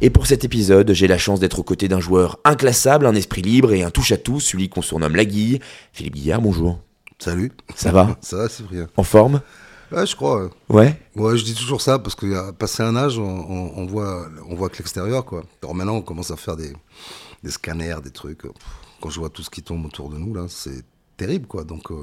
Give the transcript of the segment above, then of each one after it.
Et pour cet épisode, j'ai la chance d'être aux côtés d'un joueur inclassable, un esprit libre et un touche-à-tout, celui qu'on surnomme la Guille. Philippe Guillard, bonjour. Salut. Ça va Ça va, c'est rien. En forme Ouais, je crois. Ouais Ouais, je dis toujours ça parce qu'il y a passé un âge, on, on- on voit, on voit que l'extérieur, quoi. Alors maintenant, on commence à faire des, des scanners, des trucs. Quand je vois tout ce qui tombe autour de nous, là, c'est terrible, quoi. Donc, euh,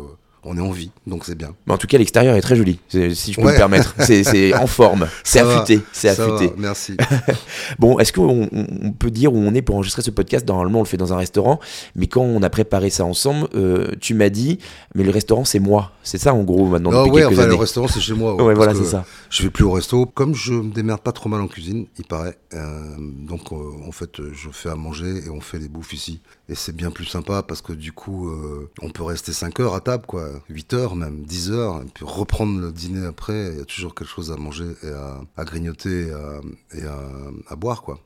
on est en vie, donc c'est bien. Mais en tout cas, l'extérieur est très joli, si je peux Ouais. me permettre. C'est- en forme, c'est affûté, c'est affûté. va, merci. Bon, est-ce qu'on on- peut dire où on est pour enregistrer ce podcast? Normalement, on le fait dans un restaurant, mais quand on a préparé ça ensemble, euh, tu m'as dit, mais le restaurant, c'est moi. C'est ça, en gros, maintenant, ouais, quelques enfin, le restaurant, c'est chez moi. Ouais, parce voilà, c'est ça. Je vais plus au resto. Comme je me démerde pas trop mal en cuisine, il paraît. euh, donc, euh, en fait, je fais à manger et on fait les bouffes ici. Et c'est bien plus sympa parce que du coup, on peut rester 5 heures à table, quoi. 8 heures, même 10 heures. Et puis reprendre le dîner après. Il y a toujours quelque chose à manger et à, à grignoter et, à, et à, à boire, quoi.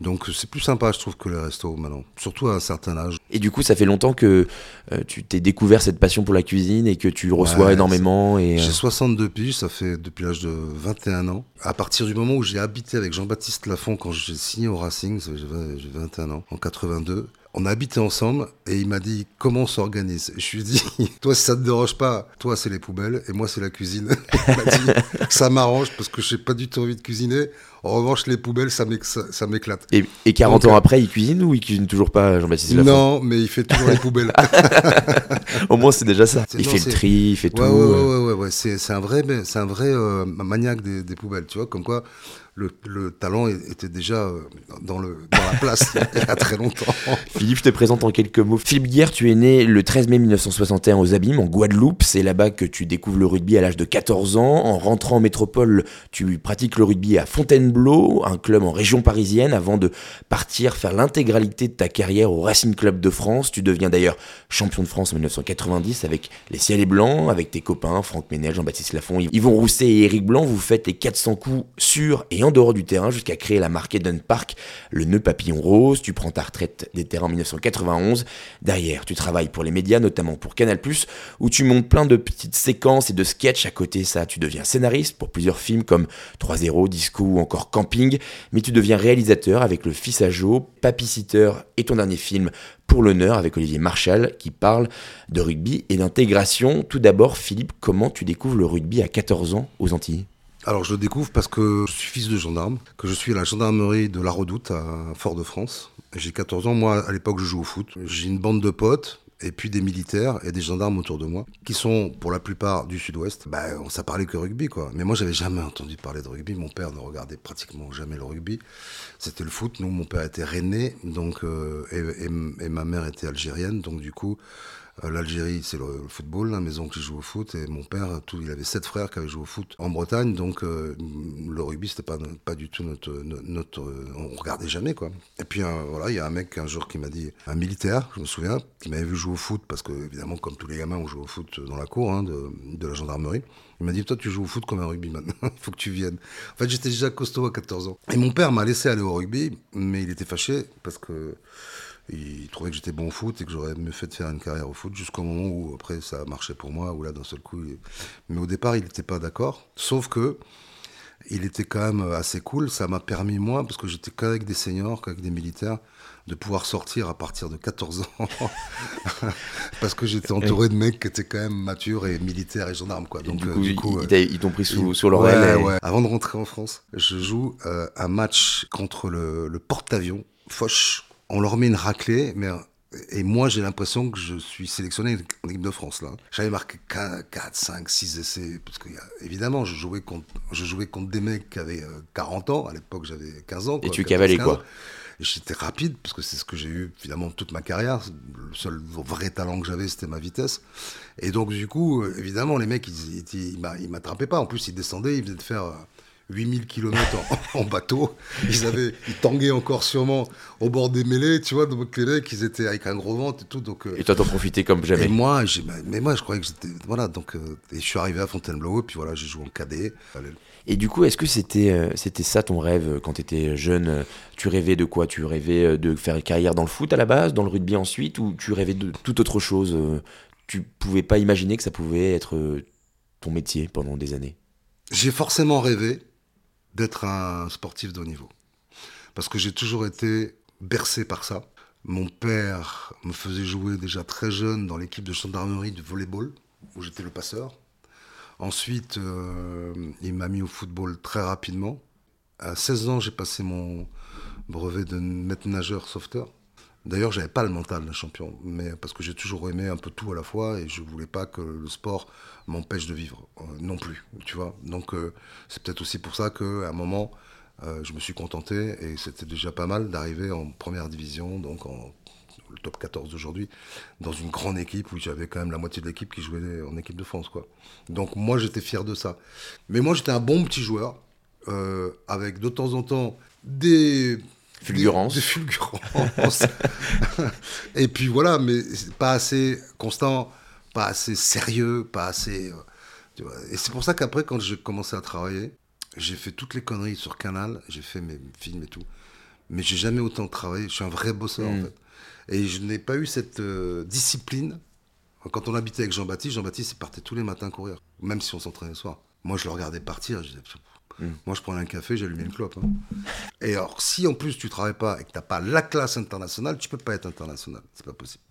Donc, c'est plus sympa, je trouve, que les restos maintenant. Surtout à un certain âge. Et du coup, ça fait longtemps que euh, tu t'es découvert cette passion pour la cuisine et que tu reçois Ouais, énormément. Et, euh, J'ai 62 piges, ça fait depuis l'âge de 21 ans. À partir du moment où j'ai habité avec Jean-Baptiste Lafont quand j'ai signé au Racing, j'ai 21 ans, en 82. On a habité ensemble et il m'a dit comment on s'organise? Je lui ai dit, toi si ça te dérange pas, toi c'est les poubelles et moi c'est la cuisine. Il m'a dit, ça m'arrange parce que j'ai pas du tout envie de cuisiner. En revanche les poubelles ça m'éclate. et, et 40 Donc, ans euh, après, il cuisine ou il cuisine toujours pas, Jean-Baptiste Non, mais il fait toujours les poubelles. Au moins, c'est déjà ça. Il non, fait le tri, il fait tout. Ouais, ouais, euh. ouais, ouais, ouais, ouais. C'est, un vrai, c'est un vrai euh, maniaque des, des poubelles, tu vois, comme quoi le, le talent était déjà euh, dans, le, dans la place il y a très longtemps. Philippe, je te présente en quelques mots. Philippe Guerre, tu es né le 13 mai 1961 aux Abîmes, en Guadeloupe. C'est là-bas que tu découvres le rugby à l'âge de 14 ans. En rentrant en métropole, tu pratiques le rugby à Fontainebleau, un club en région parisienne, avant de partir faire l'intégralité de ta carrière au Racing Club de France. Tu deviens d'ailleurs champion de France en 1990 avec les Ciels et Blancs, avec tes copains Franck Ménel, Jean-Baptiste Lafont, Yvon Rousset et Éric Blanc. Vous faites les 400 coups sur et en dehors du terrain jusqu'à créer la marque Eden Park, le nœud papillon rose. Tu prends ta retraite des terrains en 1991. Derrière, tu travailles pour les médias, notamment pour Canal+, où tu montes plein de petites séquences et de sketchs. À côté, ça, tu deviens scénariste pour plusieurs films comme 3-0, Disco ou encore Camping. Mais tu deviens réalisateur avec Le Fils à Joe, Papy Sitter et ton dernier film pour l'honneur avec Olivier Marchal qui parle de rugby et d'intégration. Tout d'abord, Philippe, comment tu découvres le rugby à 14 ans aux Antilles? Alors je le découvre parce que je suis fils de gendarme, que je suis à la gendarmerie de la Redoute à Fort-de-France. J'ai 14 ans, moi à l'époque je joue au foot. J'ai une bande de potes et puis des militaires et des gendarmes autour de moi qui sont pour la plupart du sud-ouest. Bah, on ça parlait que rugby quoi. Mais moi j'avais jamais entendu parler de rugby. Mon père ne regardait pratiquement jamais le rugby. C'était le foot. Nous, mon père était rennais donc euh, et, ma mère était algérienne. Donc du coup, l'Algérie c'est le, football. La maison qui joue au foot et mon père, il avait sept frères qui avaient joué au foot en Bretagne. Donc euh, le rugby c'était pas pas du tout notre notre, notre- euh, on regardait jamais quoi. Et puis euh, voilà, il y a un mec un jour qui m'a dit, un militaire, je me souviens, qui m'avait vu jouer au foot parce que évidemment comme tous les gamins on joue au foot dans la cour hein, de, de la gendarmerie. Il m'a dit, toi, tu joues au foot comme un rugbyman. Il faut que tu viennes. En fait, j'étais déjà costaud à 14 ans. Et mon père m'a laissé aller au rugby, mais il était fâché parce que il trouvait que j'étais bon au foot et que j'aurais mieux fait de faire une carrière au foot jusqu'au moment où, après, ça a marché pour moi, où là, d'un seul coup. il- Mais au départ, il n'était pas d'accord. Sauf que il était quand même assez cool. Ça m'a permis, moi, parce que j'étais qu'avec des seniors, qu'avec des militaires, de pouvoir sortir à partir de 14 ans. parce que j'étais entouré de mecs qui étaient quand même matures et militaires et gendarmes, quoi. Et Donc, du euh, coup, du coup, ils- euh, ils t'ont pris sous, sur. Ouais, et- ouais. Avant de rentrer en France, je joue euh, un match contre le, le porte-avions, Foch. On leur met une raclée, mais. euh, Et moi, j'ai l'impression que je suis sélectionné en équipe de France. là. J'avais marqué 4, 5, 6 essais. Parce que, évidemment, je jouais, contre, je jouais contre des mecs qui avaient euh, 40 ans. À l'époque, j'avais 15 ans. Et tu 14, cavalais 15 quoi j'étais rapide, parce que c'est ce que j'ai eu finalement toute ma carrière. Le seul vrai talent que j'avais, c'était ma vitesse. Et donc, du coup, euh, évidemment, les mecs, ils, ils, ils m'attrapaient pas. En plus, ils descendaient, ils venaient de faire euh, 8000 km en, en, bateau. Ils avaient, ils tanguaient encore sûrement au bord des mêlées, tu vois, donc les mecs, ils étaient avec un gros ventre et tout. Donc, euh, Et toi, t'en profitais comme jamais. et moi, j'ai, mais moi, je croyais que j'étais, voilà, donc, euh, et je suis arrivé à Fontainebleau, et puis voilà, j'ai joué en cadet. Et du coup, est-ce que c'était euh, c'était ça ton rêve quand tu étais jeune Tu rêvais de quoi? Tu rêvais de faire une carrière dans le foot à la base, dans le rugby ensuite, ou tu rêvais de toute autre chose Tu pouvais pas imaginer que ça pouvait être ton métier pendant des années? J'ai forcément rêvé d'être un sportif de haut niveau. Parce que j'ai toujours été bercé par ça. Mon père me faisait jouer déjà très jeune dans l'équipe de gendarmerie de volleyball, où j'étais le passeur. Ensuite, euh, il m'a mis au football très rapidement. À 16 ans, j'ai passé mon brevet de maître nageur sauveteur. D'ailleurs, j'avais pas le mental d'un champion, mais parce que j'ai toujours aimé un peu tout à la fois et je voulais pas que le sport m'empêche de vivre euh, non plus, tu vois. Donc euh, c'est peut-être aussi pour ça qu'à un moment, euh, je me suis contenté et c'était déjà pas mal d'arriver en première division, donc en top 14 d'aujourd'hui, dans une grande équipe où j'avais quand même la moitié de l'équipe qui jouait en équipe de France, quoi. Donc moi, j'étais fier de ça. Mais moi, j'étais un bon petit joueur, avec de temps en temps des Fulgurance. des, des fulgurances. et puis voilà, mais pas assez constant, pas assez sérieux, pas assez. euh, tu vois. Et c'est pour ça qu'après, quand j'ai commencé à travailler, j'ai fait toutes les conneries sur Canal, j'ai fait mes films et tout. Mais j'ai jamais autant travaillé. Je suis un vrai bosseur, en Mm. fait. Et je n'ai pas eu cette euh, discipline. Quand on habitait avec Jean-Baptiste, Jean-Baptiste, partait tous les matins courir, même si on s'entraînait le soir. Moi, je le regardais partir, je disais, Mm. moi, je prenais un café, j'allumais une clope. hein. Et alors, si en plus tu travailles pas et que tu n'as pas la classe internationale, tu peux pas être international. C'est pas possible.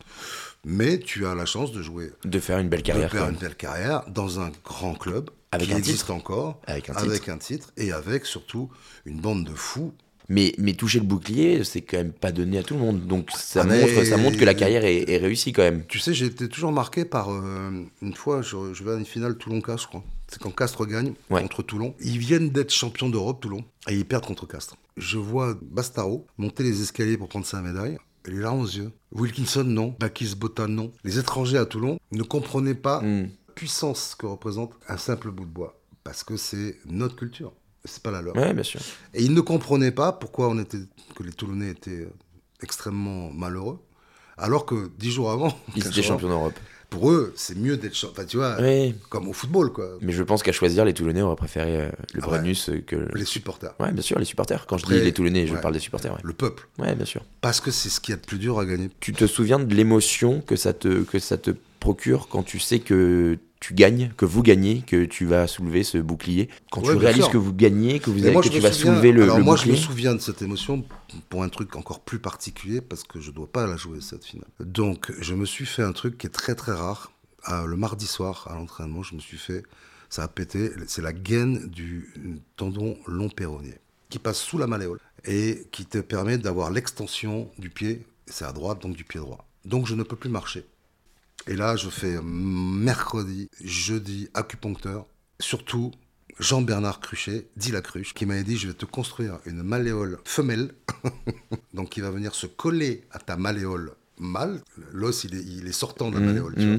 Mais tu as la chance de jouer, De faire une belle de carrière. faire quand une belle carrière dans un grand club Avec qui un existe titre. encore, Avec un avec un titre et avec surtout une bande de fous. Mais, mais toucher le bouclier, c'est quand même pas donné à tout le monde. Donc ça, Ah, montre, ça montre que la carrière est, est réussie quand même. Tu sais, j'ai été toujours marqué par. euh, une fois, je, je vais à une finale Toulon-Castres, je crois. C'est quand Castres gagne Ouais. contre Toulon. Ils viennent d'être champions d'Europe, Toulon, et ils perdent contre Castres. Je vois Bastaro monter les escaliers pour prendre sa médaille. Et les larmes aux yeux. Wilkinson, non. Bakis Botan, non. Les étrangers à Toulon ne comprenaient pas Mm. la puissance que représente un simple bout de bois. Parce que c'est notre culture. C'est pas la leur. Ouais, bien sûr. Et ils ne comprenaient pas pourquoi on était, que les Toulonnais étaient extrêmement malheureux. Alors que dix jours avant, Ils étaient champions d'Europe. Pour eux, c'est mieux d'être champion. Enfin, tu vois, Oui. comme au football, quoi. Mais je pense qu'à choisir, les Toulonnais auraient préféré euh, le Ah Brennus euh, que. Les supporters, Ouais, bien sûr, les supporters. Quand je dis les Toulonnais, je ouais. parle des supporters. Ouais. le peuple. ouais, bien sûr. Parce que c'est ce qu'il y a de plus dur à gagner. Tu te souviens de l'émotion que ça te que ça te procure quand tu sais que tu gagnes, que vous gagnez, que tu vas soulever ce bouclier. Quand Ouais, tu réalises sûr. que vous gagnez, que vous avez, moi, que tu vas souviens- soulever le, Alors le moi, je me bouclier. souviens de cette émotion pour un truc encore plus particulier parce que je dois pas la jouer cette finale. Donc, je me suis fait un truc qui est très très rare. Ah, le mardi soir à l'entraînement, je me suis fait, ça a pété. C'est la gaine du tendon long péronnier qui passe sous la malléole et qui te permet d'avoir l'extension du pied. C'est à droite, donc du pied droit. Donc, je ne peux plus marcher. Et là, je fais mercredi, jeudi, acupuncteur. Surtout, Jean-Bernard Cruchet, dit la cruche, qui m'avait dit je vais te construire une malléole femelle, donc qui va venir se coller à ta malléole mâle. L'os, il est, il est sortant de la Mhm, malléole, tu vois.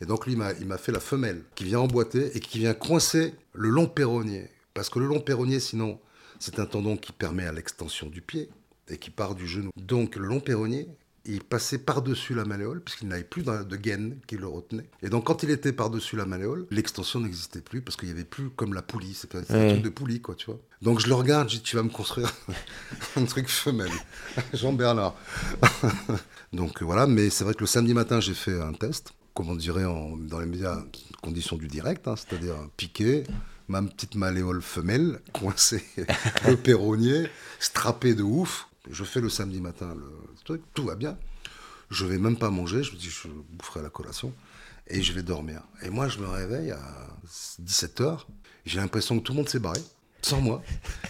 Et donc, lui, il m'a- il m'a fait la femelle, qui vient emboîter et qui vient coincer le long péronnier. Parce que le long péronnier, sinon, c'est un tendon qui permet à l'extension du pied et qui part du genou. Donc, le long péronnier, il passait par-dessus la malléole, puisqu'il n'avait plus de gaine qui le retenait. Et donc, quand il était par-dessus la malléole, l'extension n'existait plus, parce qu'il n'y avait plus comme la poulie. C'était un truc de poulie, quoi, tu vois. Donc, je le regarde, je dis, tu vas me construire un truc femelle. Jean-Bernard. donc, euh, voilà, mais c'est vrai que le samedi matin, j'ai fait un test, comme on dirait en- dans les médias, conditions du direct, hein, c'est-à-dire piqué, ma petite malléole femelle, coincée, le péronnier, strappé de ouf. Je fais le samedi matin le truc, tout va bien. Je vais même pas manger, je me dis je boufferai la collation et je vais dormir. Et moi je me réveille à 17h, j'ai l'impression que tout le monde s'est barré, sans moi,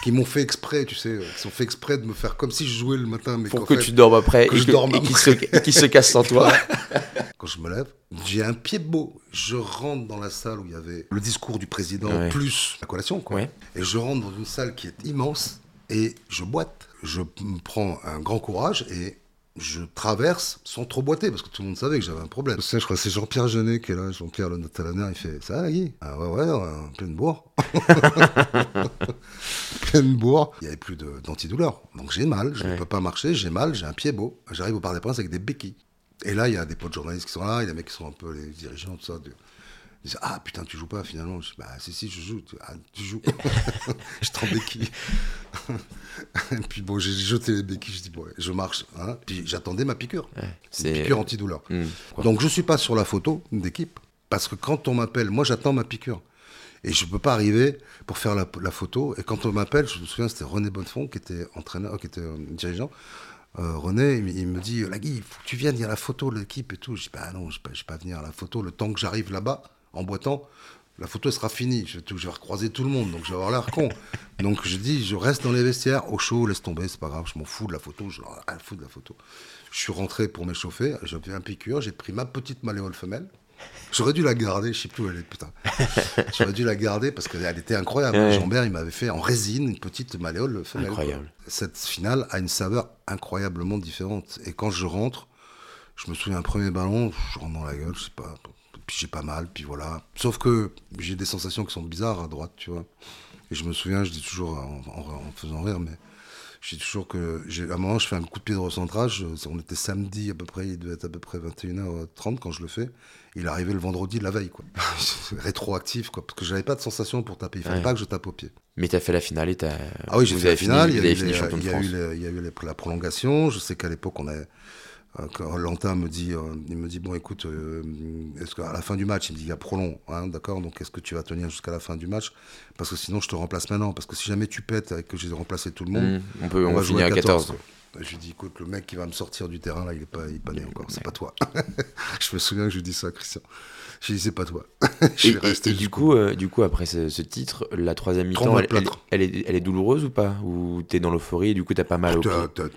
qui m'ont fait exprès, tu sais, qui ont fait exprès de me faire comme si je jouais le matin, mais Pour que fait, tu dormes après que et je que- dorme et qu'il se, et qu'il se casse sans toi. quand je me lève, j'ai un pied de beau. Je rentre dans la salle où il y avait le discours du président Ouais. plus la collation, quoi. Ouais. Et je rentre dans une salle qui est immense et je boite. Je me prends un grand courage et je traverse sans trop boiter parce que tout le monde savait que j'avais un problème. Je sais, je crois que c'est Jean-Pierre Jeunet qui est là, Jean-Pierre le il fait ça, Guy? Ah ouais, ouais, en pleine bourre. pleine bourre. Il n'y avait plus d'antidouleur. Donc j'ai mal, je ne peux pas marcher, j'ai mal, j'ai un pied beau. J'arrive au Parc des Princes avec des béquilles. Et là, il y a des potes journalistes qui sont là, il y a des mecs qui sont un peu les dirigeants, tout ça. Disent Ah putain, tu joues pas finalement Je dis Bah si, si, je joue. Tu- Ah, tu joues. je t'en béquille. Et puis bon, j'ai jeté les béquilles, je dis Bon, je marche. hein. Puis j'attendais ma piqûre. c'est- Une piqûre antidouleur. Hmm. Donc je suis pas sur la photo d'équipe parce que quand on m'appelle, moi j'attends ma piqûre. Et je peux pas arriver pour faire la, la photo. Et quand on m'appelle, je me souviens, c'était René Bonnefond qui était entraîneur, qui était euh, dirigeant. Euh, René, il, me- il me dit, Lagui, il faut que tu viennes, il y a la photo de l'équipe et tout. Je dis, bah non, je ne vais pas venir à la photo. Le temps que j'arrive là-bas, en boitant, la photo sera finie. Je, je vais recroiser tout le monde, donc je vais avoir l'air con. donc je dis, je reste dans les vestiaires, au chaud, laisse tomber, c'est pas grave, je m'en fous de la photo, je m'en fous de la photo. Je suis rentré pour m'échauffer, j'ai fait un piqûre, j'ai pris ma petite malléole femelle. J'aurais dû la garder, je sais plus où elle est, putain. J'aurais dû la garder parce qu'elle était incroyable. Ouais. Jean-Bert, il m'avait fait en résine une petite malléole femelle. Incroyable. Cette finale a une saveur incroyablement différente. Et quand je rentre, je me souviens, un premier ballon, je rentre dans la gueule, je sais pas. Puis j'ai pas mal, puis voilà. Sauf que j'ai des sensations qui sont bizarres à droite, tu vois. Et je me souviens, je dis toujours en, en- en faisant rire, mais je dis toujours que à un moment, je fais un coup de pied de recentrage. On était samedi à peu près, il devait être à peu près 21h30 quand je le fais. Il est arrivé le vendredi de la veille, quoi. Rétroactif, quoi. Parce que j'avais pas de sensation pour taper. Il fallait Ouais. pas que je tape au pied. Mais t'as fait la finale et t'as. Ah oui, j'ai fait la finale. il y a eu la prolongation. Je sais qu'à l'époque, on avait. Euh, Quand Lantin me dit, euh, il me dit bon, écoute, euh, est-ce qu'à la fin du match, il me dit il y a prolong, hein, d'accord. Donc est-ce que tu vas tenir jusqu'à la fin du match? Parce que sinon, je te remplace maintenant. Parce que si jamais tu pètes et que j'ai remplacé tout le monde, Hmm. On peut, on, on, va jouer finir à à 14. 14. Je lui dis, écoute, le mec qui va me sortir du terrain, là, il est pas, il est pas né encore, c'est pas toi. je me souviens que je lui dis ça à Christian. Je lui dis, c'est pas toi. je Et, suis et- resté et du coup, euh, du coup, après ce, ce titre, la troisième mi-temps, elle, est, elle est douloureuse ou pas? Ou t'es dans l'euphorie et du coup t'as pas mal au t'as- t'as-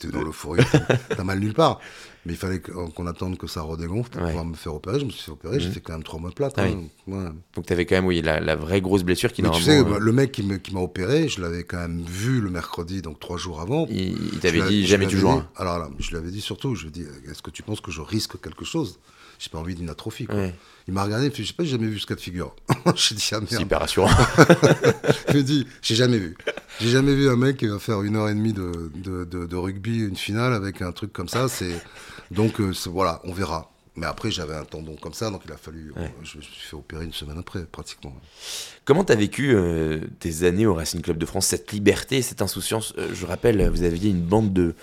T'es dans l'euphorie, t'as mal nulle part. Mais il fallait qu'on attende que ça redégonfle pour Ouais. pouvoir me faire opérer. Je me suis fait opérer, j'ai Mhm. fait quand même trois mois de plâtre. Ah hein. Ouais. Donc t'avais quand même, oui, la, la vraie grosse blessure qui Mais tu sais, euh, le mec qui m'a opéré, je l'avais quand même vu le mercredi, donc trois jours avant. il, t'avait dit jamais tu avais joueras. dit- Alors là, je lui avais dit surtout, je lui ai dit, est-ce que tu penses que je risque quelque chose? J'ai pas envie d'une atrophie. quoi. Ouais. Il m'a regardé, il me fait, je sais pas, j'ai jamais vu ce cas de figure. j'ai dit, ah C'est merde. hyper rassurant. Je me dis, j'ai jamais vu. J'ai jamais vu un mec qui va faire une heure et demie de, de, de- de rugby, une finale avec un truc comme ça. C'est donc euh, c'est- voilà, on verra. Mais après, j'avais un tendon comme ça, donc il a fallu. Ouais. Je me suis fait opérer une semaine après, pratiquement. Comment t'as vécu euh, tes années au Racing Club de France, cette liberté, cette insouciance? Euh, Je rappelle, vous aviez une bande de,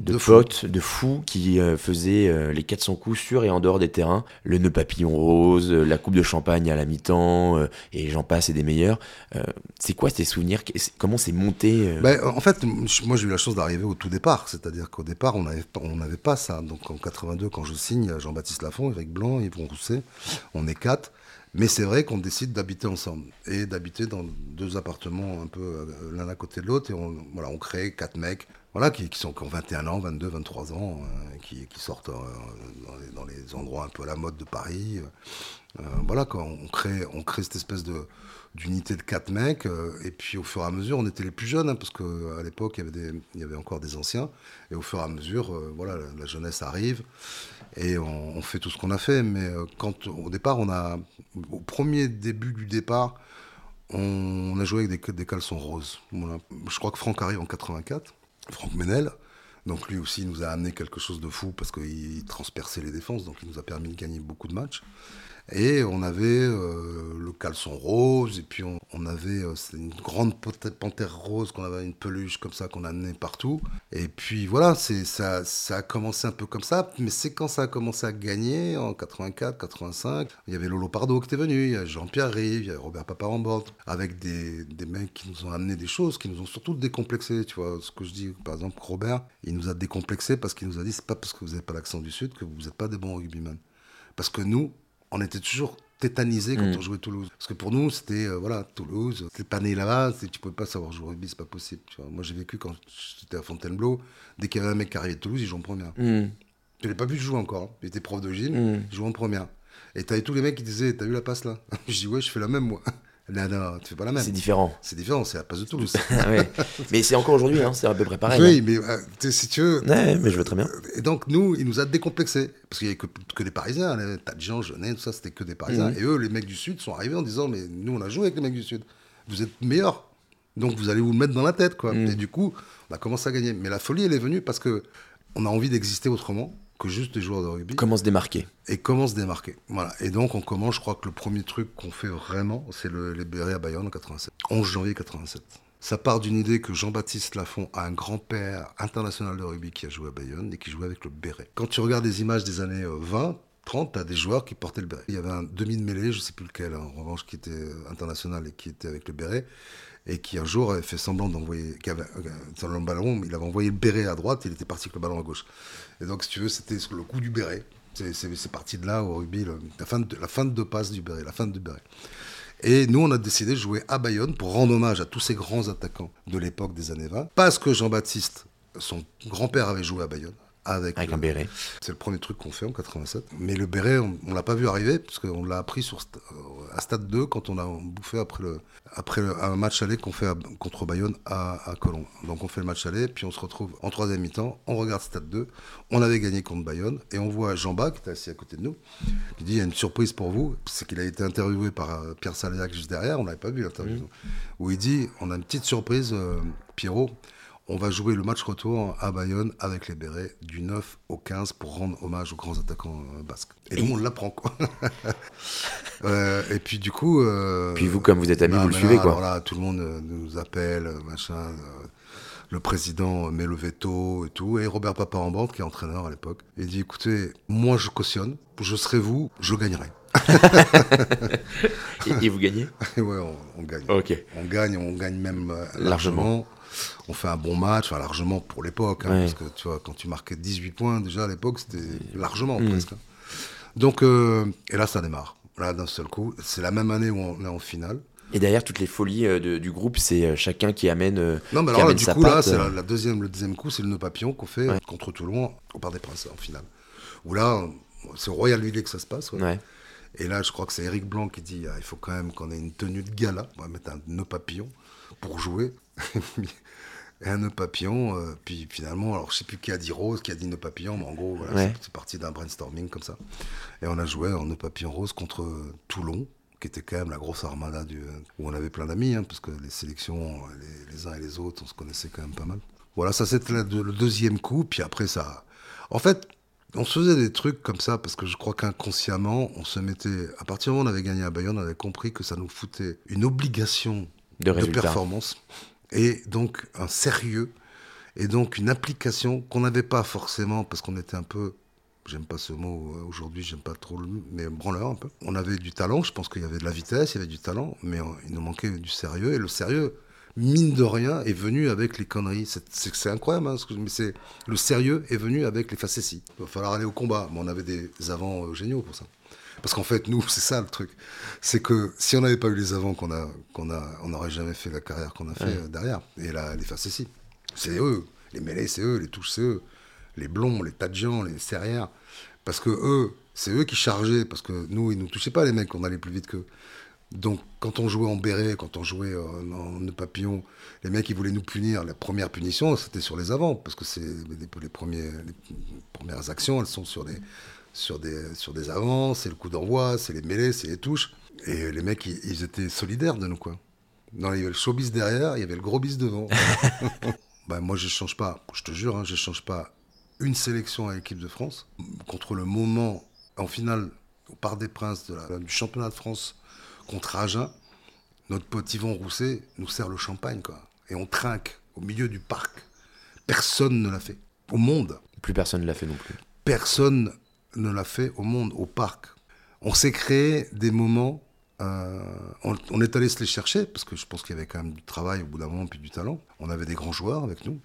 de, De potes, de fous qui euh, faisaient euh, les 400 coups sur et en dehors des terrains. Le nœud papillon rose, euh, la coupe de champagne à la mi-temps, euh, et j'en passe et des meilleurs. C'est quoi tes souvenirs? Comment c'est monté Ben, en fait, moi j'ai eu la chance d'arriver au tout départ, c'est-à-dire qu'au départ on n'avait pas, on n'avait pas ça. Donc en 82, quand je signe, Jean-Baptiste Lafont, Eric Blanc, Yvon Rousset, on est quatre. Mais c'est vrai qu'on décide d'habiter ensemble et d'habiter dans deux appartements un peu l'un à côté de l'autre et on, voilà, on crée quatre mecs voilà, qui, sont, qui ont 21 ans, 22, 23 ans, euh, qui, qui sortent euh, dans, les, endroits un peu à la mode de Paris. Euh, voilà, on crée, cette espèce de d'unité de quatre mecs, et puis au fur et à mesure, on était les plus jeunes, hein, parce qu'à l'époque, il y, avait encore des anciens, et au fur et à mesure, voilà, la, jeunesse arrive, et on, fait tout ce qu'on a fait, mais quand au départ, on a, au premier début du départ, on, a joué avec des, des caleçons roses. Je crois que Franck arrive en 84, Franck Menel, donc lui aussi, nous a amené quelque chose de fou, parce qu'il transperçait les défenses, donc il nous a permis de gagner beaucoup de matchs. Et on avait euh, le caleçon rose, et puis on, on avait euh, une grande panthère rose qu'on avait une peluche comme ça qu'on amenait partout. Et puis voilà, ça, ça a commencé un peu comme ça, mais c'est quand ça a commencé à gagner en 84, 85. Il y avait Lolo Pardo qui était venu, il y a Jean-Pierre Rive, il y a Robert Paparambord, avec des, des mecs qui nous ont amené des choses, qui nous ont surtout décomplexés. Tu vois, ce que je dis, par exemple, Robert, il nous a décomplexés parce qu'il nous a dit c'est pas parce que vous n'avez pas l'accent du Sud que vous n'êtes pas des bons rugbymen. Parce que nous, on était toujours tétanisés quand Mm. on jouait Toulouse. Parce que pour nous, c'était, euh, voilà, Toulouse, t'es pas né là-bas, tu pouvais pas savoir jouer au rugby, c'est pas possible. Tu vois. Moi, j'ai vécu quand j'étais à Fontainebleau, dès qu'il y avait un mec qui arrivait de Toulouse, il jouait en première. Hmm, Je l'ai pas vu jouer encore. hein. Il était prof de gym, il jouait en première. Et t'avais tous les mecs qui disaient, t'as vu la passe là? Je dis, ouais, je fais la même, moi. Non, non, tu fais pas la même. C'est différent. C'est différent, c'est la passe de Toulouse. Ah ouais. Mais c'est encore aujourd'hui, hein, c'est à peu près pareil. oui, mais euh, si tu veux, hein. Ouais, mais je veux très bien. Et donc, nous, il nous a décomplexés. Parce qu'il n'y avait que, que des Parisiens. hein. T'as de gens, Genet, tout ça, c'était que des Parisiens. Mhm. Et eux, les mecs du Sud, sont arrivés en disant Mais nous, on a joué avec les mecs du Sud. Vous êtes meilleurs. Donc vous allez vous le mettre dans la tête, quoi. Mm. Et du coup, on a commencé à gagner. Mais la folie, elle est venue parce que on a envie d'exister autrement que juste des joueurs de rugby Comment se démarquer et comment se démarquer. Voilà. Et donc on commence, je crois que le premier truc qu'on fait vraiment, c'est le, les bérets à Bayonne en 87. 11 janvier 87. Ça part d'une idée que Jean-Baptiste Lafont a un grand-père international de rugby qui a joué à Bayonne et qui jouait avec le béret. Quand tu regardes des images des années euh, 20, 30, tu as des joueurs qui portaient le béret. Il y avait un demi de mêlée, je sais plus lequel, en revanche, qui était euh, international et qui était avec le béret et qui un jour avait fait semblant d'envoyer, sur le ballon, il avait envoyé le béret à droite, il était parti avec le ballon à gauche. Et donc, si tu veux, c'était le coup du béret. C'est- parti de là au rugby, la, fin de, la fin de deux passes du béret, la fin du béret. Et nous, on a décidé de jouer à Bayonne pour rendre hommage à tous ces grands attaquants de l'époque des années 20, parce que Jean-Baptiste, son grand-père avait joué à Bayonne. Avec, avec le- un béret c'est le premier truc qu'on fait en 87. Mais le béret, on, on l'a pas vu arriver, parce qu'on l'a appris sur, euh, à Stade 2 quand on a bouffé après, le, après le- un match aller qu'on fait à- contre Bayonne à, à Colomb. Donc on fait le match aller, puis on se retrouve en troisième mi-temps, on regarde Stade 2, on avait gagné contre Bayonne, et on voit Jean-Bas, qui était assis à côté de nous, qui dit il y a une surprise pour vous, c'est qu'il a été interviewé par euh, Pierre Saléac juste derrière, on n'avait pas vu l'interview, où il dit on a une petite surprise, euh, Pierrot, on va jouer le match retour à Bayonne avec les bérets du 9 au 15 pour rendre hommage aux grands attaquants euh, basques. Et nous, on l'apprend, quoi. Euh, et puis, du coup. euh, Puis vous, comme vous êtes amis, bah, vous le mais suivez, là, quoi. alors là, tout le monde nous appelle, machin. le président met le veto et tout. Et Robert Paparambande, qui est entraîneur à l'époque, il dit écoutez, moi, je cautionne. Je serai vous, je gagnerai. Et, et vous gagnez? Et ouais, on, on gagne. Ok. On gagne, on gagne même Largement. largement. On fait un bon match, enfin largement pour l'époque, hein, Ouais. parce que tu vois, quand tu marquais 18 points déjà à l'époque, c'était largement Mm. presque. Donc, euh, et là ça démarre. Là d'un seul coup, c'est la même année où on est en finale. Et derrière, toutes les folies euh, de- du groupe, c'est euh, chacun qui amène, euh, Non, mais alors là, du coup, là, c'est la, la deuxième, le deuxième coup, c'est le nœud papillon qu'on fait Ouais. contre Toulon au Parc des Princes en finale. Où là, c'est au Royal Village que ça se passe. ouais. Ouais. Et là, je crois que c'est Eric Blanc qui dit ah, il faut quand même qu'on ait une tenue de gala. On va mettre un nœud papillon pour jouer. Et un nœud papillon. euh, puis finalement, alors je sais plus qui a dit rose, qui a dit nœud papillon, mais en gros, voilà, Ouais. c'est- parti d'un brainstorming comme ça. Et on a joué en nœud papillon rose contre euh, Toulon qui était quand même la grosse armada du, où on avait plein d'amis, hein, parce que les sélections, les, les uns et les autres, on se connaissait quand même pas mal. Voilà, ça c'était le deuxième coup, puis après ça... En fait, on se faisait des trucs comme ça parce que je crois qu'inconsciemment, on se mettait. À partir du moment où on avait gagné à Bayonne, on avait compris que ça nous foutait une obligation De performance et donc un sérieux et donc une application qu'on n'avait pas forcément parce qu'on était un peu. J'aime pas ce mot euh, aujourd'hui, j'aime pas trop le mais branleur un peu. On avait du talent, je pense qu'il y avait de la vitesse, il y avait du talent, mais il nous manquait du sérieux. Et le sérieux, mine de rien, est venu avec les conneries. C'est- incroyable, hein, mais c'est le sérieux est venu avec les facéties. Il va falloir aller au combat, mais on avait des avants euh, géniaux pour ça. Parce qu'en fait, nous, c'est ça le truc. C'est que si on n'avait pas eu les avants qu'on a, qu'on a, on n'aurait jamais fait la carrière qu'on a fait euh, derrière. Et là, les facéties, c'est eux. Les mêlées, c'est eux. Les touches, c'est eux. Les blonds, les tadjians, les serrières. Parce que eux, c'est eux qui chargeaient. Parce que nous, ils nous touchaient pas, les mecs, on allait plus vite qu'eux. Donc, quand on jouait en béret, quand on jouait en, papillon, les mecs, ils voulaient nous punir. La première punition, c'était sur les avants, parce que c'est les, les premiers, les premières actions, elles sont sur des, sur des, sur des avants, c'est le coup d'envoi, c'est les mêlées, c'est les touches. Et les mecs, ils, ils étaient solidaires de nous, quoi. Non, il y avait le showbiz derrière, il y avait le gros bis devant. bah, moi, je change pas, je te jure, hein, je change pas une sélection à l'équipe de France. Contre le moment, en finale, au Parc des Princes de la- du championnat de France contre Agen, notre pote Yvon Rousset nous sert le champagne, quoi. Et on trinque au milieu du parc. Personne ne l'a fait. Au monde. Plus personne ne l'a fait non plus. Personne ne l'a fait au monde, au parc. On s'est créé des moments. euh, on, on est allé se les chercher, parce que je pense qu'il y avait quand même du travail au bout d'un moment, puis du talent. On avait des grands joueurs avec nous.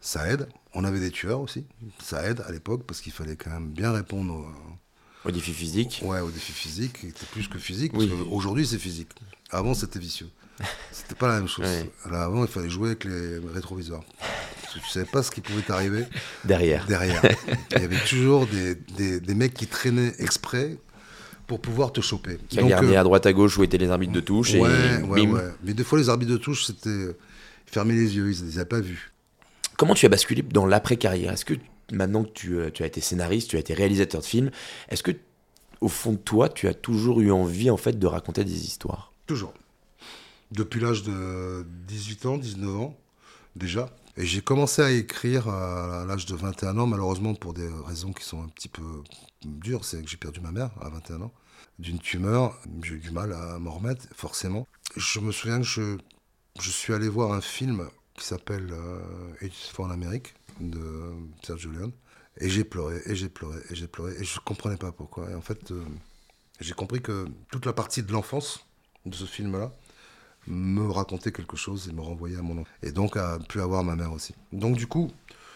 Ça aide. On avait des tueurs aussi. Ça aide à l'époque, parce qu'il fallait quand même bien répondre aux, Au défi physique. Ouais, au défi physique, qui était plus que physique, parce Oui. qu'aujourd'hui c'est physique. Avant c'était vicieux. C'était pas la même chose. Ouais. Avant il fallait jouer avec les rétroviseurs. Parce que tu savais pas ce qui pouvait t'arriver Derrière. derrière. Il y avait toujours des, des, des mecs qui traînaient exprès pour pouvoir te choper. Qui regardait euh, à droite à gauche où étaient les arbitres de touche ouais, et ouais, bim. ouais. Mais des fois les arbitres de touche c'était euh, fermer les yeux, ils les avaient pas vus. Comment tu as basculé dans l'après-carrière? Est-ce que maintenant que tu, euh, tu as été scénariste, tu as été réalisateur de films, est-ce que au fond de toi, tu as toujours eu envie en fait de raconter des histoires? Toujours. depuis l'âge de 18 ans, 19 ans, déjà. Et j'ai commencé à écrire à l'âge de 21 ans, malheureusement pour des raisons qui sont un petit peu dures. C'est que j'ai perdu ma mère à 21 ans d'une tumeur. J'ai eu du mal à m'en remettre, forcément. Je me souviens que je, suis allé voir un film qui s'appelle euh, for en Amérique de Sergio Leone. Et j'ai pleuré, et j'ai pleuré, et j'ai pleuré, et je ne comprenais pas pourquoi. Et en fait, euh, j'ai compris que toute la partie de l'enfance de ce film-là, me raconter quelque chose et me renvoyer à mon enfant. Et donc a pu avoir ma mère aussi. Donc du coup,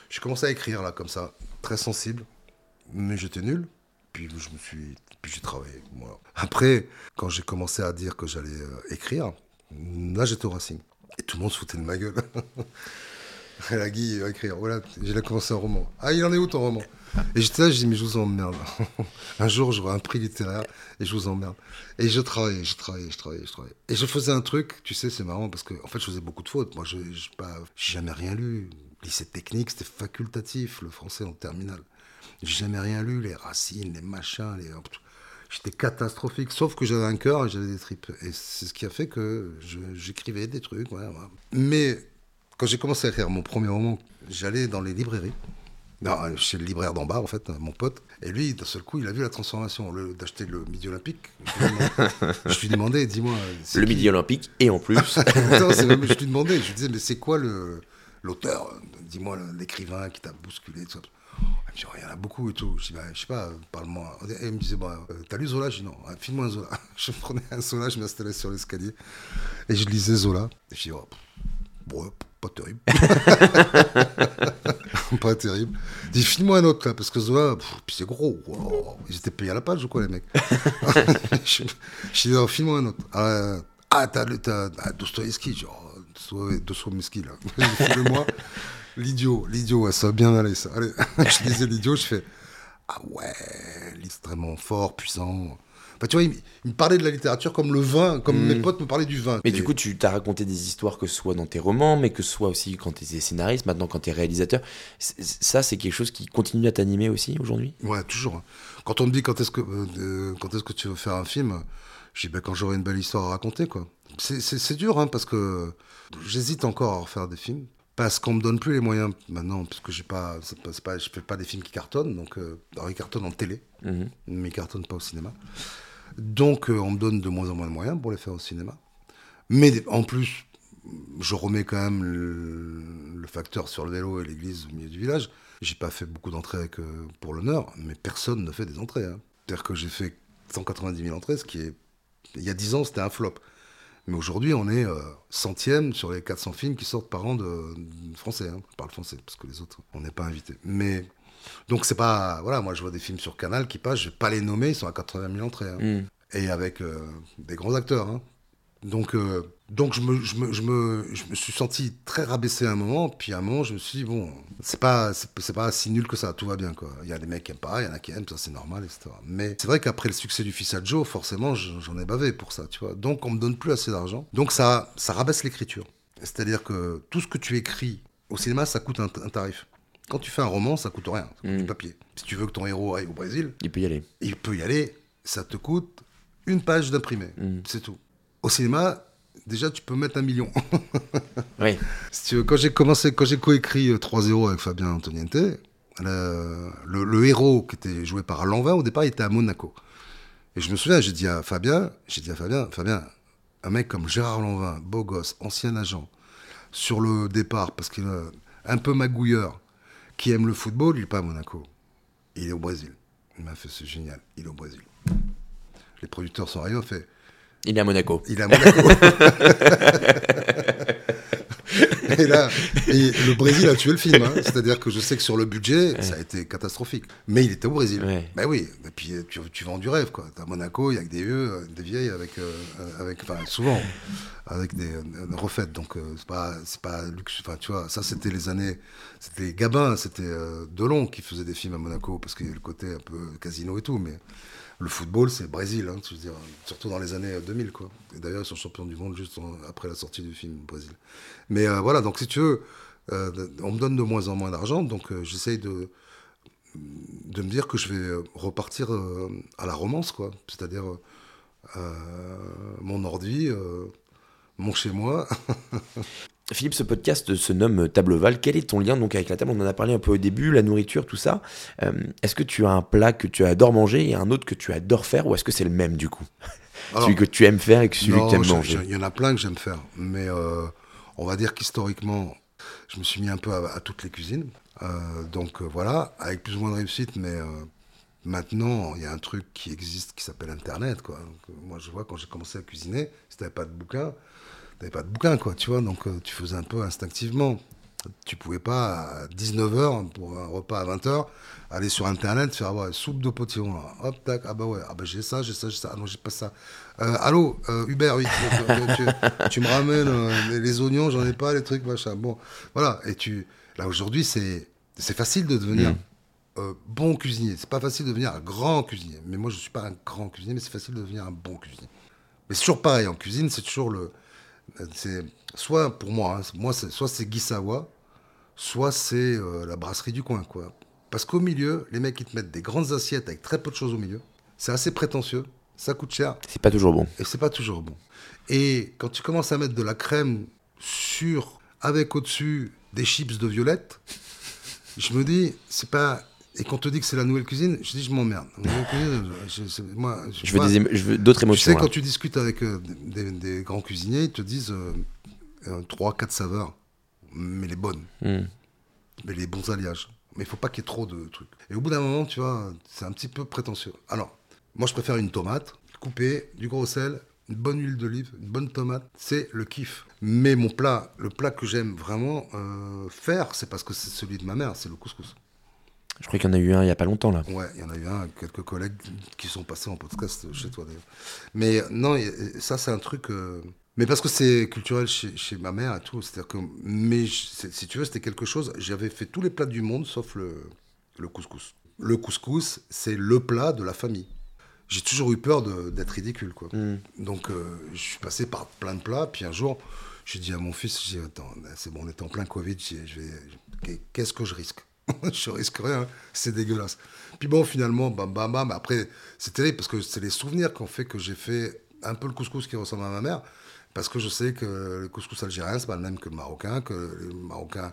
j'ai commencé à écrire là comme ça, très sensible, mais j'étais nul. Puis je me suis, puis j'ai travaillé. Après, quand j'ai commencé à dire que j'allais euh, écrire, là j'étais au Racing et tout le monde se foutait de ma gueule. La Guy va écrire. Voilà, j'ai commencé un roman. Ah, il en est où ton roman? Et j'étais là, je dis, mais je vous emmerde. un jour, j'aurai un prix littéraire et je vous emmerde. Et je travaillais, je travaillais, je travaillais, je travaillais. Et je faisais un truc, tu sais, c'est marrant parce que, en fait, je faisais beaucoup de fautes. Moi, je n'ai jamais rien lu. Lycée technique, c'était facultatif, le français en terminale. J'ai jamais rien lu, les racines, les machins, les. J'étais catastrophique, sauf que j'avais un cœur et j'avais des tripes. Et c'est ce qui a fait que j'écrivais des trucs. Mais quand j'ai commencé à écrire mon premier roman, j'allais dans les librairies non, chez le libraire d'en bas, en fait, mon pote. Et lui, d'un seul coup, il a vu la transformation. Au lieu d'acheter le Midi Olympique, je lui demandais, dis-moi. Le Midi Olympique et en plus. je lui demandais, je lui disais, mais c'est quoi l'auteur? Dis-moi l'écrivain qui t'a bousculé. Tout ça. Il me dit, il y en a beaucoup et tout. Je dis, bah, je sais pas, parle-moi. Et il me disait, bah, euh, t'as lu Zola Je dis, non, file-moi un Zola. Je prenais un Zola, je m'installais sur l'escalier et je lisais Zola. Et je dis, oh, bon, pas terrible. pas terrible. Dis, file-moi un autre là, parce que Zola, puis c'est gros. Ils étaient payés à la page ou quoi, les mecs Je, dis, oh, file-moi un autre. Ah, ah t'as, t'as ah, Dostoevsky, genre, Dostoevsky là. File-moi l'idiot, l'idiot, ça va bien aller ça. Allez, je disais l'idiot, je fais, ah ouais, extrêmement fort, puissant tu vois, il, me parlait de la littérature comme le vin, comme mes hmm. potes me parlaient du vin. Mais du coup, tu t'as raconté des histoires que ce soit dans tes romans, mais que ce soit aussi quand tu es scénariste, maintenant quand tu es réalisateur. Ça, c'est quelque chose qui continue à t'animer aussi aujourd'hui? Ouais, toujours. Hein. Quand on me dit quand est-ce que, euh, quand est-ce que tu veux faire un film, je dis ben, quand j'aurai une belle histoire à raconter. quoi. C'est dur, hein, parce que j'hésite encore à refaire des films parce qu'on me donne plus les moyens maintenant, parce que j'ai pas, pas, je fais pas des films qui cartonnent, donc euh, ils cartonnent en télé, mhm. mais ils cartonnent pas au cinéma. Donc, euh, on me donne de moins en moins de moyens pour les faire au cinéma. Mais en plus, je remets quand même le, facteur sur le vélo et l'église au milieu du village. J'ai pas fait beaucoup d'entrées euh, pour l'honneur, mais personne ne fait des entrées. Hein. C'est-à-dire que j'ai fait 190 000 entrées, ce qui est. Il y a 10 ans, c'était un flop. Mais aujourd'hui, on est euh, centième sur les 400 films qui sortent par an de, français. Hein. On parle français, parce que les autres, on n'est pas invités. Mais donc c'est pas voilà, moi je vois des films sur Canal qui passent, je vais pas les nommer, ils sont à 80 000 entrées hein. mm. et avec euh, des grands acteurs. Hein. Donc euh, donc je me, je me, je, me, je, me, suis senti très rabaissé à un moment, puis à un moment je me suis dit bon c'est pas c'est pas si nul que ça, tout va bien quoi. Il y a des mecs qui aiment pas, il y en a qui aiment, ça c'est normal etc. Mais c'est vrai qu'après le succès du fils à Joe, forcément j'en ai bavé pour ça, tu vois. Donc on me donne plus assez d'argent, donc ça ça rabaisse l'écriture. C'est-à-dire que tout ce que tu écris au cinéma ça coûte un tarif. Quand tu fais un roman, ça coûte rien, ça coûte du mm. papier. Si tu veux que ton héros aille au Brésil, il peut y aller. Il peut y aller, ça te coûte une page d'imprimé, mm. c'est tout. Au cinéma, déjà tu peux mettre un million. oui. Si tu veux, quand j'ai commencé, quand j'ai coécrit 3-0 euh, avec Fabien Antoniente, le, le, héros qui était joué par Lanvin au départ il était à Monaco. Et je me souviens, j'ai dit à Fabien, j'ai dit à Fabien, Fabien, un mec comme Gérard Lanvin, beau gosse, ancien agent, sur le départ, parce qu'il est un peu magouilleur, qui aime le football, il n'est pas à Monaco. Il est au Brésil. Il m'a fait, c'est génial, il est au Brésil. Les producteurs sont arrivés, on fait. Il est à Monaco. Il est à Monaco. et là, le Brésil a tué le film. Hein. C'est-à-dire que je sais que sur le budget, ça a été catastrophique. Mais il était au Brésil. Ben oui. Et puis tu, tu vends du rêve, quoi. À Monaco, il y a que des vieux, des vieilles avec, euh, avec enfin, souvent avec des, refaites. Donc euh, c'est pas, c'est pas luxe. Enfin, tu vois, ça c'était les années, c'était Gabin, c'était euh, Delon qui faisait des films à Monaco parce qu'il y a le côté un peu casino et tout. Mais le football, c'est Brésil, hein, dire, surtout dans les années 2000. Quoi. Et d'ailleurs, ils sont champions du monde juste après la sortie du film Brésil. Mais euh, voilà, donc si tu veux, euh, on me donne de moins en moins d'argent, donc euh, j'essaye de, de me dire que je vais repartir à la romance, quoi. C'est-à-dire mon ordi, mon chez moi. Philippe, ce podcast se nomme Table Val. Quel est ton lien donc avec la table? On en a parlé un peu au début, la nourriture, tout ça. Euh, est-ce que tu as un plat que tu adores manger et un autre que tu adores faire ou est-ce que c'est le même du coup? Celui que tu aimes faire et celui que tu aimes manger Il y en a plein que j'aime faire, mais euh, on va dire qu'historiquement, je me suis mis un peu à, toutes les cuisines. Euh, donc voilà, avec plus ou moins de réussite, mais maintenant, il y a un truc qui existe qui s'appelle Internet. Quoi. moi, je vois quand j'ai commencé à cuisiner, si tu pas de bouquin, t'avais pas de bouquin, quoi, tu vois, donc euh, tu faisais un peu instinctivement. Tu pouvais pas, à 19h, pour un repas à 20h, aller sur Internet, faire avoir soupe de potillon, hop, tac, ah bah ouais, ah bah j'ai ça, j'ai ça, j'ai ça, ah non, j'ai pas ça. Euh, allô, euh, Hubert, oui, tu, me ramènes les oignons, j'en ai pas, les trucs, machin. Bon, voilà, et tu, là aujourd'hui, c'est, c'est facile de devenir mm. bon cuisinier. C'est pas facile de devenir un grand cuisinier. Mais moi, je suis pas un grand cuisinier, mais c'est facile de devenir un bon cuisinier. Mais c'est toujours pareil, en cuisine, c'est toujours le, c'est soit pour moi, hein, moi soit c'est Guy Savoie, soit c'est euh, la brasserie du coin, quoi. Parce qu'au milieu, les mecs ils te mettent des grandes assiettes avec très peu de choses au milieu. C'est assez prétentieux, ça coûte cher. C'est pas toujours bon. Et c'est pas toujours bon. Et quand tu commences à mettre de la crème sur, avec au-dessus des chips de violette, je me dis, c'est pas et qu'on te dit que c'est la nouvelle cuisine, je dis je m'emmerde. Je, moi, je, veux, d'autres émotions. Tu sais, quand tu discutes avec euh, des, grands cuisiniers, ils te disent euh, euh, trois, 4 quatre saveurs, mais les bonnes, hmm. mais les bons alliages. Mais il faut pas qu'il y ait trop de trucs. Et au bout d'un moment, tu vois, c'est un petit peu prétentieux. Alors, moi, je préfère une tomate coupée, du gros sel, une bonne huile d'olive, une bonne tomate, c'est le kiff. Mais mon plat, le plat que j'aime vraiment faire, c'est parce que c'est celui de ma mère, c'est le couscous. Je crois qu'il y en a eu un il n'y a pas longtemps là. Ouais, il y en a eu un, quelques collègues qui sont passés en podcast chez toi d'ailleurs. Mais non, ça c'est un truc. Euh, mais parce que c'est culturel chez, chez, ma mère et tout. C'est-à-dire que. Mais si tu veux, c'était quelque chose. J'avais fait tous les plats du monde sauf le, le couscous. Le couscous, c'est le plat de la famille. J'ai toujours eu peur d'être ridicule, quoi. Hmm. Donc, euh, je suis passé par plein de plats. Puis un jour, j'ai dit à mon fils, j'ai attends, c'est bon, on est en plein Covid. Qu'est-ce que je risque? je risque rien, c'est dégueulasse. Puis bon, finalement, bam, bam, bam. Après, c'est terrible parce que c'est les souvenirs qui ont fait que j'ai fait un peu le couscous qui ressemble à ma mère. Parce que je sais que le couscous algérien, c'est pas le même que le marocain, que le marocain,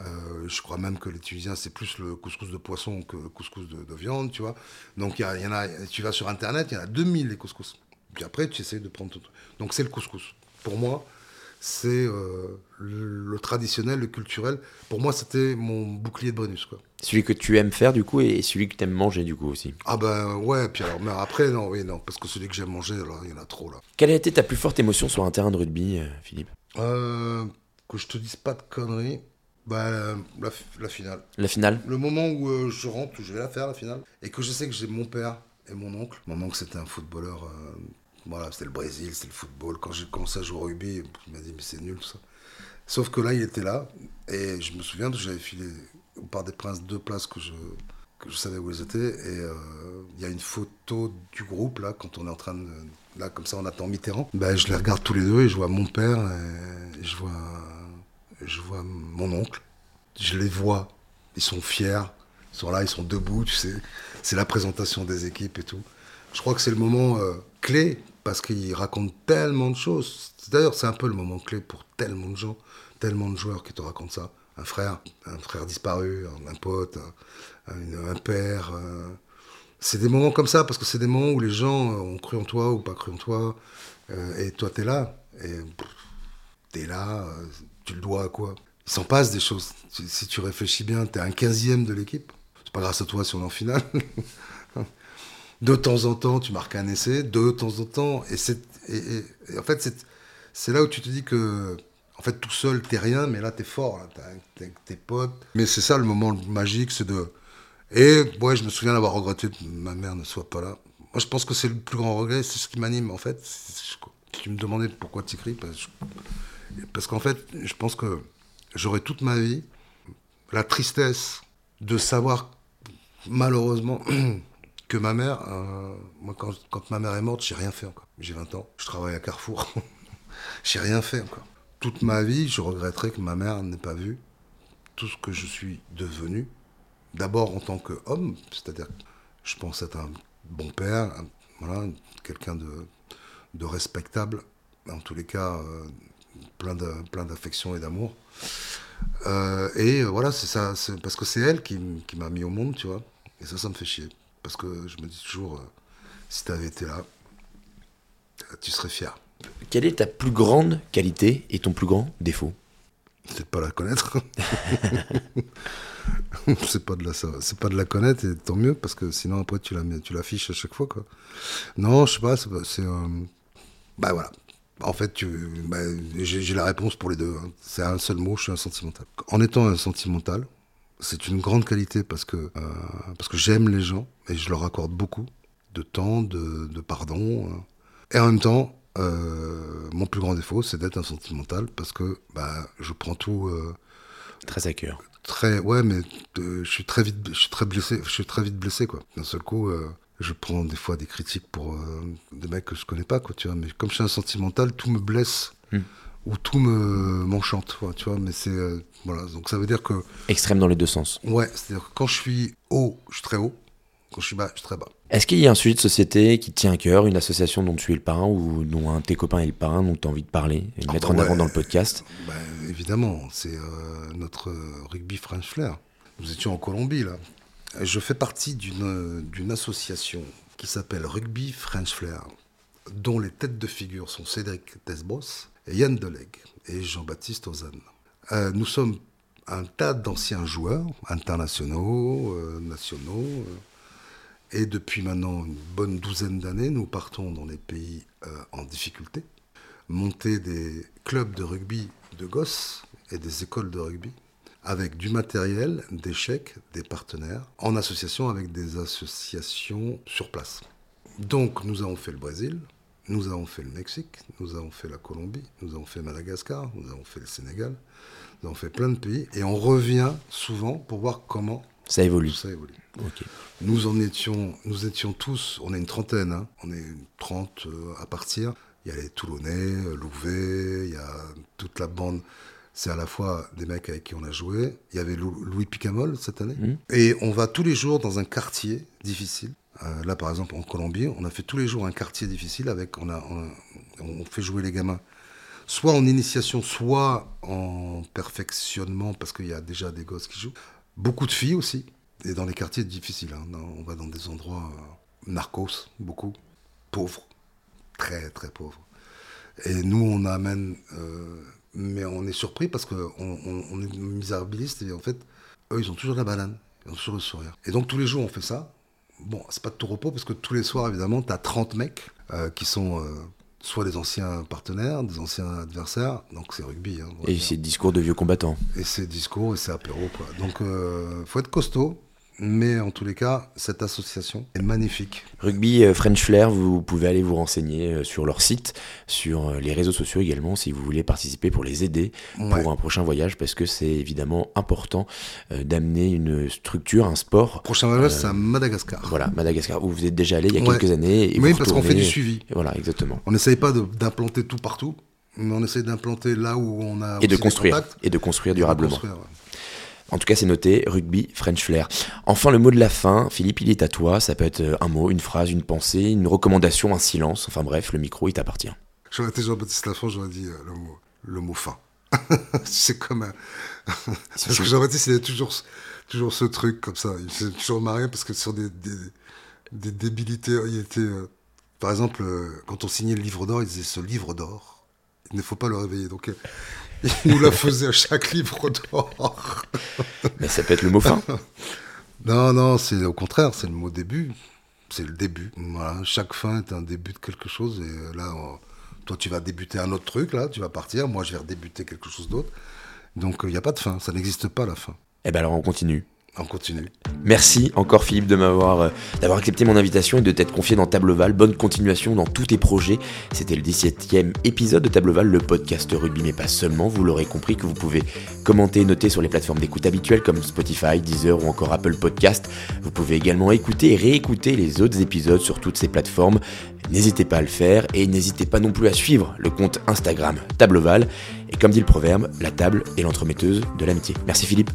euh, je crois même que les Tunisiens, c'est plus le couscous de poisson que le couscous de, viande, tu vois. Donc, il y, en a, tu vas sur Internet, il y en a 2000 les couscous. Puis après, tu essayes de prendre tout. Donc, c'est le couscous. Pour moi, c'est euh, le, traditionnel, le culturel. Pour moi, c'était mon bouclier de bonus. Quoi. Celui que tu aimes faire, du coup, et celui que tu aimes manger, du coup, aussi. Ah ben ouais, puis alors, mais après, non, oui, non, parce que celui que j'aime manger, il y en a trop, là. Quelle a été ta plus forte émotion sur un terrain de rugby, euh, Philippe? Euh, Que je te dise pas de conneries. Bah, la, finale. La finale? Le moment où je rentre, où je vais la faire, la finale, et que je sais que j'ai mon père et mon oncle. Mon oncle, c'était un footballeur voilà, c'était le Brésil, c'était le football. Quand j'ai commencé à jouer au rugby, il m'a dit, mais c'est nul ça. Sauf que là, il était là. Et je me souviens que j'avais filé par des princes deux places que je, savais où ils étaient. Et euh, il y a une photo du groupe, là, quand on est en train de. Là, comme ça, on attend Mitterrand. Ben, je les regarde tous les deux et je vois mon père et je vois, je vois mon oncle. Je les vois. Ils sont fiers. Ils sont là, ils sont debout, tu sais. C'est la présentation des équipes et tout. Je crois que c'est le moment euh, clé parce qu'il raconte tellement de choses. D'ailleurs, c'est un peu le moment clé pour tellement de gens, tellement de joueurs qui te racontent ça. Un frère, un frère disparu, un, pote, un, père. Euh. C'est des moments comme ça, parce que c'est des moments où les gens ont cru en toi ou pas cru en toi. Euh, et toi, t'es là. Et t'es là, euh, tu le dois à quoi? Il s'en passe des choses. Si tu réfléchis bien, t'es un quinzième de l'équipe. C'est pas grâce à toi si on est en finale. de temps en temps, tu marques un essai, de temps en temps. Et, c'est, en fait, c'est, là où tu te dis que, en fait, tout seul, t'es rien, mais là, t'es fort, là, t'as, tes potes. Mais c'est ça le moment magique, c'est de. Et ouais, je me souviens d'avoir regretté que ma mère ne soit pas là. Moi, je pense que c'est le plus grand regret, c'est ce qui m'anime, en fait. Tu me demandais pourquoi tu écris, parce, parce qu'en fait, je pense que j'aurais toute ma vie la tristesse de savoir, malheureusement, que ma mère, euh, moi quand, ma mère est morte, j'ai rien fait encore. J'ai 20 ans, je travaille à Carrefour. j'ai rien fait encore. Toute ma vie, je regretterais que ma mère n'ait pas vu tout ce que je suis devenu. D'abord en tant qu'homme, c'est-à-dire je pense être un bon père, voilà, quelqu'un de, respectable, en tous les cas, euh, plein d'affection et d'amour. Euh, et voilà, c'est ça, parce que c'est elle qui m'a mis au monde, tu vois. Et ça, ça me fait chier. Parce que je me dis toujours, euh, si tu avais été là, euh, tu serais fier. Quelle est ta plus grande qualité et ton plus grand défaut C'est de pas la connaître. c'est pas de la ça- c'est pas de la connaître et tant mieux parce que sinon après tu la tu l'affiches à chaque fois quoi. Non, je sais pas, c'est euh, bah voilà. En fait, tu bah, j'ai j'ai la réponse pour les deux. hein. C'est un seul mot, je suis un sentimental. En étant un sentimental, c'est une grande qualité parce que euh, parce que j'aime les gens et je leur accorde beaucoup de temps, de, de pardon. euh. Et en même temps, euh, mon plus grand défaut, c'est d'être un sentimental parce que bah, je prends tout euh, Très à cœur. très. Ouais, mais je suis très vite, je suis très blessé, je suis très vite blessé quoi. D'un seul coup, je prends des fois des critiques pour des mecs que je connais pas quoi, tu vois. Mais comme je suis un sentimental, tout me blesse Hmm. Ou tout me m'enchante, tu vois. Mais c'est euh, voilà, donc ça veut dire que Extrême dans les deux sens. ouais, c'est-à-dire que quand je suis haut, je suis très haut. Quand je suis bas, je suis très bas. Est-ce qu'il y a un sujet de société qui te tient à cœur, une association dont tu es le parrain ou dont un de tes copains est le parrain, dont tu as envie de parler et de Ah mettre bah en avant dans le podcast? Ben, évidemment, c'est euh, notre rugby French Flair. Nous étions en Colombie, là. Je fais partie d'une d'une association qui s'appelle Rugby French Flair, dont les têtes de figure sont Cédric Desbos, Yann Deleg et Jean-Baptiste Ozanne. Euh, nous sommes un tas d'anciens joueurs, internationaux, euh, nationaux, euh, et depuis maintenant une bonne douzaine d'années, nous partons dans les pays en difficulté monter des clubs de rugby de gosses et des écoles de rugby avec du matériel, des chèques, des partenaires, en association avec des associations sur place. Donc nous avons fait le Brésil, nous avons fait le Mexique, nous avons fait la Colombie, nous avons fait Madagascar, nous avons fait le Sénégal, nous avons fait plein de pays, et on revient souvent pour voir comment Ça évolue. ça. Nous en étions, nous étions tous, on est une trentaine, hein, on est une trente euh, à partir. Il y a les Toulonnais, euh, Louvet, il y a toute la bande. C'est à la fois des mecs avec qui on a joué. Il y avait Lou- Louis Picamol cette année. Mhm. Et on va tous les jours dans un quartier difficile. Euh, là, par exemple, en Colombie, on a fait tous les jours un quartier difficile avec, on a, on, fait jouer les gamins soit en initiation, soit en perfectionnement, parce qu'il y a déjà des gosses qui jouent. Beaucoup de filles aussi, et dans les quartiers difficiles. hein. On va dans des endroits euh, narcos, beaucoup, pauvres, très très pauvres. Et nous, on amène, euh, mais on est surpris parce qu'on on, on est misérabiliste, et en fait, eux, ils ont toujours la banane, ils ont toujours le sourire. Et donc tous les jours, on fait ça. Bon, c'est pas de tout repos, parce que tous les soirs, évidemment, tu as 30 mecs euh, qui sont... euh, soit des anciens partenaires, des anciens adversaires, donc c'est rugby. hein, Et c'est discours de vieux combattants. Et c'est discours et c'est apéro, quoi. Donc, euh, faut être costaud. Mais en tous les cas, cette association est magnifique. Rugby euh, French Flair, vous pouvez aller vous renseigner euh, sur leur site, sur euh, les réseaux sociaux également, si vous voulez participer pour les aider Ouais. pour un prochain voyage, parce que c'est évidemment important d'amener une structure, un sport. Prochain voyage, c'est à Madagascar. Voilà, Madagascar, où vous êtes déjà allé il y a Ouais. quelques années. Et oui, vous parce qu'on fait du suivi. Voilà, exactement. On n'essaye pas d'implanter tout partout, mais on essaye d'implanter là où on a Et de construire. contacts. Et de construire de durablement. construire, ouais. En tout cas, c'est noté, rugby, French flair. Enfin, le mot de la fin, Philippe, il est à toi. Ça peut être euh, un mot, une phrase, une pensée, une recommandation, un silence. Enfin bref, le micro, il t'appartient. J'aurais été Jean-Baptiste Lafont, j'aurais dit euh, le mot, le mot fin. c'est comme un... parce que Jean-Baptiste, il a toujours, toujours ce truc comme ça. Il s'est toujours marré parce que sur des, débilités, il était... euh, par exemple, quand on signait le livre d'or, il disait ce livre d'or, il ne faut pas le réveiller. Donc, il nous la faisait à chaque livre d'or. Mais ça peut être le mot fin. Non, non, c'est au contraire, c'est le mot début. C'est le début. Voilà, chaque fin est un début de quelque chose. Et euh, là, on- toi, tu vas débuter un autre truc, là, tu vas partir. Moi, je vais redébuter quelque chose d'autre. Donc, il n'y a pas de fin. Ça n'existe pas, la fin. Eh ben alors, on continue. On continue. Merci encore Philippe de m'avoir euh, d'avoir accepté mon invitation et de t'être confié dans Table Val. Bonne continuation dans tous tes projets. C'était le 17e épisode de Table Val, le podcast rugby, mais pas seulement. Vous l'aurez compris que vous pouvez commenter et noter sur les plateformes d'écoute habituelles comme Spotify, Deezer ou encore Apple Podcast. Vous pouvez également écouter et réécouter les autres épisodes sur toutes ces plateformes. N'hésitez pas à le faire et n'hésitez pas non plus à suivre le compte Instagram Table Val. Et comme dit le proverbe, la table est l'entremetteuse de l'amitié. Merci Philippe.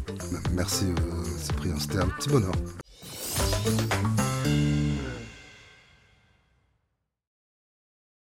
Merci, euh, Cyprien. C'était un petit bonheur.